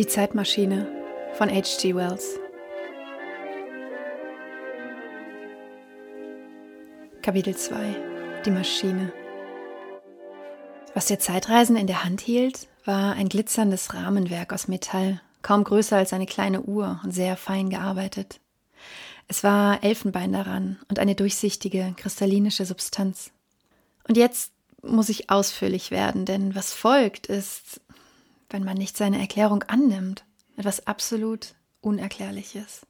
Die Zeitmaschine von H.G. Wells. Kapitel 2 Die Maschine. Was der Zeitreisende in der Hand hielt, war ein glitzerndes Rahmenwerk aus Metall, kaum größer als eine kleine Uhr und sehr fein gearbeitet. Es war Elfenbein daran und eine durchsichtige, kristallinische Substanz. Und jetzt muss ich ausführlich werden, denn was folgt ist, wenn man nicht seine Erklärung annimmt, etwas absolut Unerklärliches.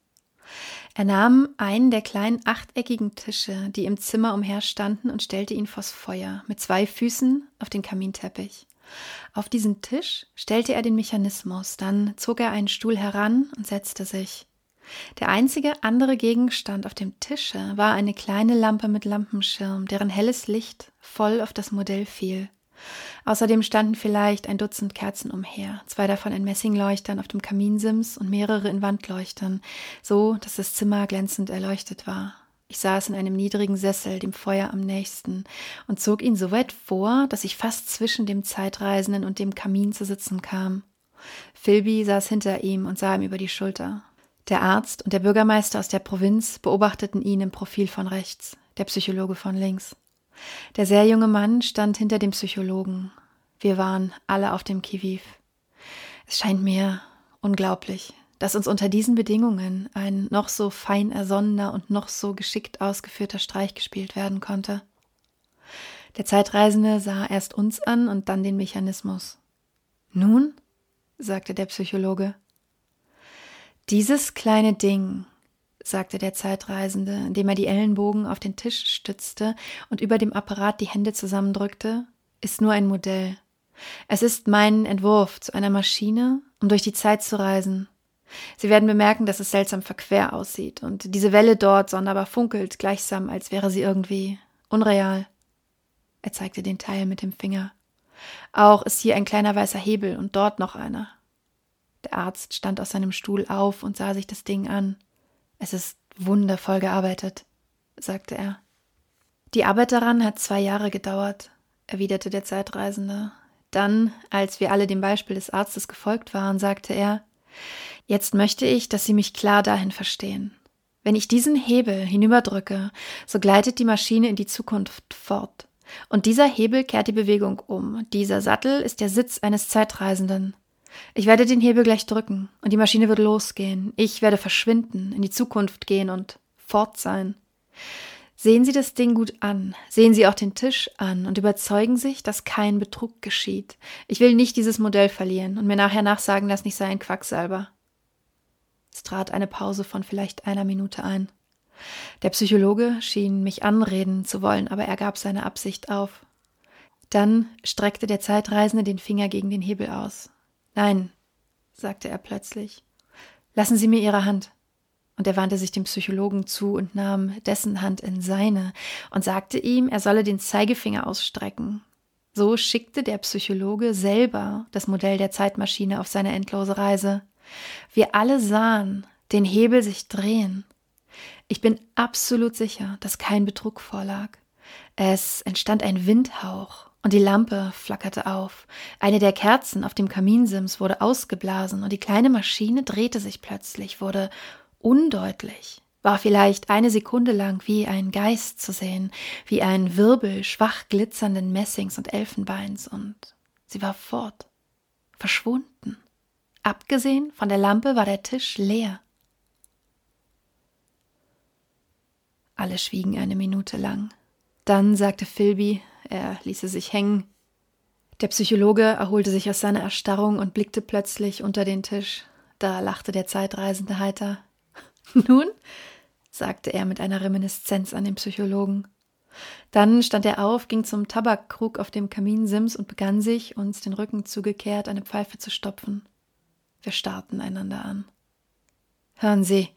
Er nahm einen der kleinen achteckigen Tische, die im Zimmer umherstanden, und stellte ihn vors Feuer mit zwei Füßen auf den Kaminteppich. Auf diesen Tisch stellte er den Mechanismus, dann zog er einen Stuhl heran und setzte sich. Der einzige andere Gegenstand auf dem Tische war eine kleine Lampe mit Lampenschirm, deren helles Licht voll auf das Modell fiel. Außerdem standen vielleicht ein Dutzend Kerzen umher, zwei davon in Messingleuchtern auf dem Kaminsims und mehrere in Wandleuchtern, so dass das Zimmer glänzend erleuchtet war. Ich saß in einem niedrigen Sessel, dem Feuer am nächsten, und zog ihn so weit vor, dass ich fast zwischen dem Zeitreisenden und dem Kamin zu sitzen kam. Philby saß hinter ihm und sah ihm über die Schulter. Der Arzt und der Bürgermeister aus der Provinz beobachteten ihn im Profil von rechts, der Psychologe von links. Der sehr junge Mann stand hinter dem Psychologen. Wir waren alle auf dem Kiviv. Es scheint mir unglaublich, dass uns unter diesen Bedingungen ein noch so fein ersonnener und noch so geschickt ausgeführter Streich gespielt werden konnte. Der Zeitreisende sah erst uns an und dann den Mechanismus. Nun? sagte der Psychologe. Dieses kleine Ding sagte der Zeitreisende, indem er die Ellenbogen auf den Tisch stützte und über dem Apparat die Hände zusammendrückte, ist nur ein Modell. Es ist mein Entwurf zu einer Maschine, um durch die Zeit zu reisen. Sie werden bemerken, dass es seltsam verquer aussieht und diese Welle dort sonderbar funkelt, gleichsam als wäre sie irgendwie unreal. Er zeigte den Teil mit dem Finger. Auch ist hier ein kleiner weißer Hebel und dort noch einer. Der Arzt stand aus seinem Stuhl auf und sah sich das Ding an. Es ist wundervoll gearbeitet, sagte er. Die Arbeit daran hat zwei Jahre gedauert, erwiderte der Zeitreisende. Dann, als wir alle dem Beispiel des Arztes gefolgt waren, sagte er Jetzt möchte ich, dass Sie mich klar dahin verstehen. Wenn ich diesen Hebel hinüberdrücke, so gleitet die Maschine in die Zukunft fort. Und dieser Hebel kehrt die Bewegung um. Dieser Sattel ist der Sitz eines Zeitreisenden. Ich werde den Hebel gleich drücken und die Maschine wird losgehen. Ich werde verschwinden, in die Zukunft gehen und fort sein. Sehen Sie das Ding gut an, sehen Sie auch den Tisch an und überzeugen sich, dass kein Betrug geschieht. Ich will nicht dieses Modell verlieren und mir nachher nachsagen lassen, ich sei ein Quacksalber. Es trat eine Pause von vielleicht einer Minute ein. Der Psychologe schien mich anreden zu wollen, aber er gab seine Absicht auf. Dann streckte der Zeitreisende den Finger gegen den Hebel aus. Nein, sagte er plötzlich. Lassen Sie mir Ihre Hand. Und er wandte sich dem Psychologen zu und nahm dessen Hand in seine und sagte ihm, er solle den Zeigefinger ausstrecken. So schickte der Psychologe selber das Modell der Zeitmaschine auf seine endlose Reise. Wir alle sahen den Hebel sich drehen. Ich bin absolut sicher, dass kein Betrug vorlag. Es entstand ein Windhauch und die Lampe flackerte auf. Eine der Kerzen auf dem Kaminsims wurde ausgeblasen und die kleine Maschine drehte sich plötzlich, wurde undeutlich, war vielleicht eine Sekunde lang wie ein Geist zu sehen, wie ein Wirbel schwach glitzernden Messings und Elfenbeins und sie war fort, verschwunden. Abgesehen von der Lampe war der Tisch leer. Alle schwiegen eine Minute lang. Dann sagte Philby, er ließe sich hängen. Der Psychologe erholte sich aus seiner Erstarrung und blickte plötzlich unter den Tisch. Da lachte der Zeitreisende heiter. Nun, sagte er mit einer Reminiszenz an den Psychologen. Dann stand er auf, ging zum Tabakkrug auf dem Kaminsims und begann sich, uns den Rücken zugekehrt, eine Pfeife zu stopfen. Wir starrten einander an. Hören Sie,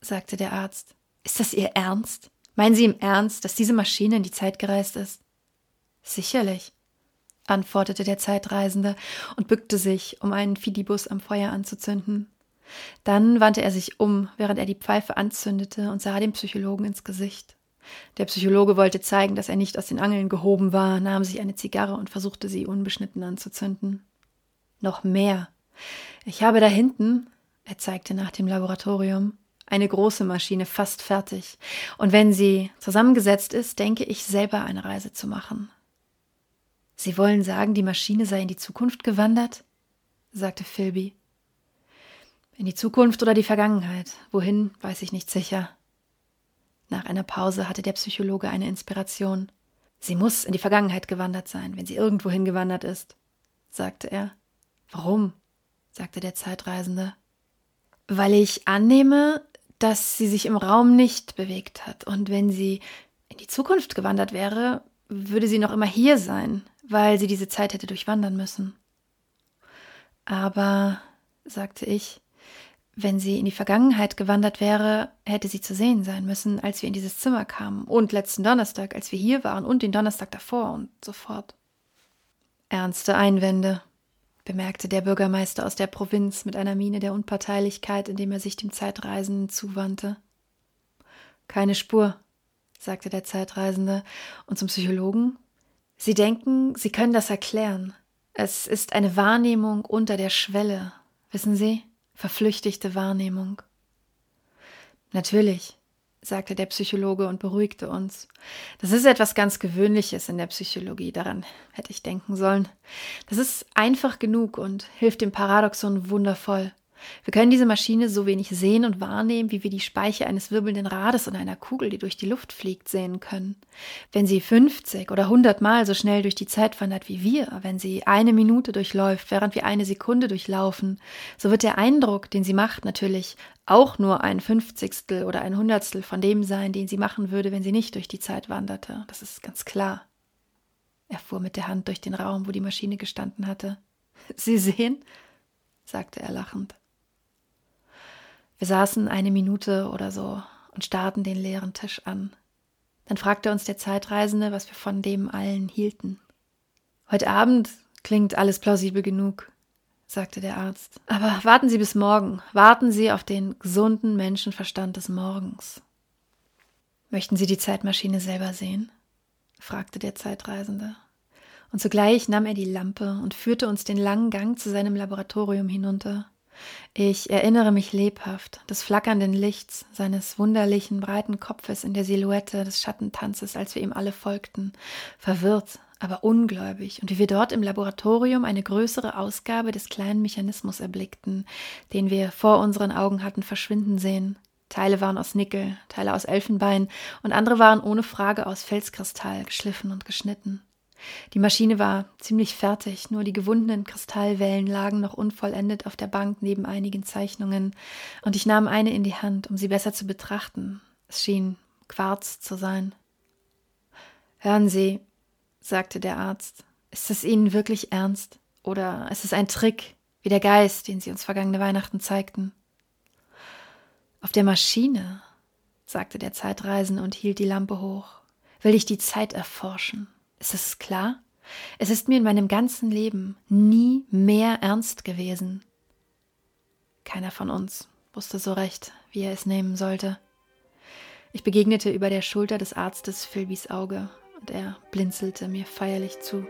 sagte der Arzt, ist das Ihr Ernst? Meinen Sie im Ernst, dass diese Maschine in die Zeit gereist ist? Sicherlich, antwortete der Zeitreisende und bückte sich, um einen Fidibus am Feuer anzuzünden. Dann wandte er sich um, während er die Pfeife anzündete und sah dem Psychologen ins Gesicht. Der Psychologe wollte zeigen, dass er nicht aus den Angeln gehoben war, nahm sich eine Zigarre und versuchte sie unbeschnitten anzuzünden. Noch mehr, Ich habe da hinten, er zeigte nach dem Laboratorium, eine große Maschine fast fertig. Und wenn sie zusammengesetzt ist, denke ich selber eine Reise zu machen. Sie wollen sagen, die Maschine sei in die Zukunft gewandert? sagte Philby. In die Zukunft oder die Vergangenheit. Wohin, weiß ich nicht sicher. Nach einer Pause hatte der Psychologe eine Inspiration. Sie muss in die Vergangenheit gewandert sein, wenn sie irgendwohin gewandert ist, sagte er. Warum? sagte der Zeitreisende. Weil ich annehme, dass sie sich im Raum nicht bewegt hat, und wenn sie in die Zukunft gewandert wäre, würde sie noch immer hier sein, weil sie diese Zeit hätte durchwandern müssen. Aber, sagte ich, wenn sie in die Vergangenheit gewandert wäre, hätte sie zu sehen sein müssen, als wir in dieses Zimmer kamen und letzten Donnerstag, als wir hier waren und den Donnerstag davor und so fort. Ernste Einwände, bemerkte der Bürgermeister aus der Provinz mit einer Miene der Unparteilichkeit, indem er sich dem Zeitreisenden zuwandte. Keine Spur, sagte der Zeitreisende, und zum Psychologen? Sie denken, Sie können das erklären. Es ist eine Wahrnehmung unter der Schwelle, wissen Sie? verflüchtigte Wahrnehmung. Natürlich, sagte der Psychologe und beruhigte uns. Das ist etwas ganz Gewöhnliches in der Psychologie, daran hätte ich denken sollen. Das ist einfach genug und hilft dem Paradoxon wundervoll. Wir können diese Maschine so wenig sehen und wahrnehmen, wie wir die Speiche eines wirbelnden Rades oder einer Kugel, die durch die Luft fliegt, sehen können. Wenn sie 50 oder 100 Mal so schnell durch die Zeit wandert wie wir, wenn sie eine Minute durchläuft, während wir eine Sekunde durchlaufen, so wird der Eindruck, den sie macht, natürlich auch nur ein Fünfzigstel oder ein Hundertstel von dem sein, den sie machen würde, wenn sie nicht durch die Zeit wanderte. Das ist ganz klar. Er fuhr mit der Hand durch den Raum, wo die Maschine gestanden hatte. Sie sehen? sagte er lachend. Wir saßen eine Minute oder so und starrten den leeren Tisch an. Dann fragte uns der Zeitreisende, was wir von dem allen hielten. Heute Abend klingt alles plausibel genug, sagte der Arzt. Aber warten Sie bis morgen. Warten Sie auf den gesunden Menschenverstand des Morgens. Möchten Sie die Zeitmaschine selber sehen? fragte der Zeitreisende. Und zugleich nahm er die Lampe und führte uns den langen Gang zu seinem Laboratorium hinunter. Ich erinnere mich lebhaft des flackernden Lichts, seines wunderlichen breiten Kopfes in der Silhouette des Schattentanzes, als wir ihm alle folgten, verwirrt, aber ungläubig, und wie wir dort im Laboratorium eine größere Ausgabe des kleinen Mechanismus erblickten, den wir vor unseren Augen hatten verschwinden sehen. Teile waren aus Nickel, Teile aus Elfenbein und andere waren ohne Frage aus Felskristall geschliffen und geschnitten. Die Maschine war ziemlich fertig, nur die gewundenen Kristallwellen lagen noch unvollendet auf der Bank neben einigen Zeichnungen, und ich nahm eine in die Hand, um sie besser zu betrachten. Es schien Quarz zu sein. Hören Sie, sagte der Arzt, ist es Ihnen wirklich ernst? Oder ist es ein Trick, wie der Geist, den Sie uns vergangene Weihnachten zeigten? Auf der Maschine, sagte der Zeitreisende und hielt die Lampe hoch, will ich die Zeit erforschen. Ist es klar? Es ist mir in meinem ganzen Leben nie mehr ernst gewesen. Keiner von uns wusste so recht, wie er es nehmen sollte. Ich begegnete über der Schulter des Arztes Philbys Auge, und er blinzelte mir feierlich zu.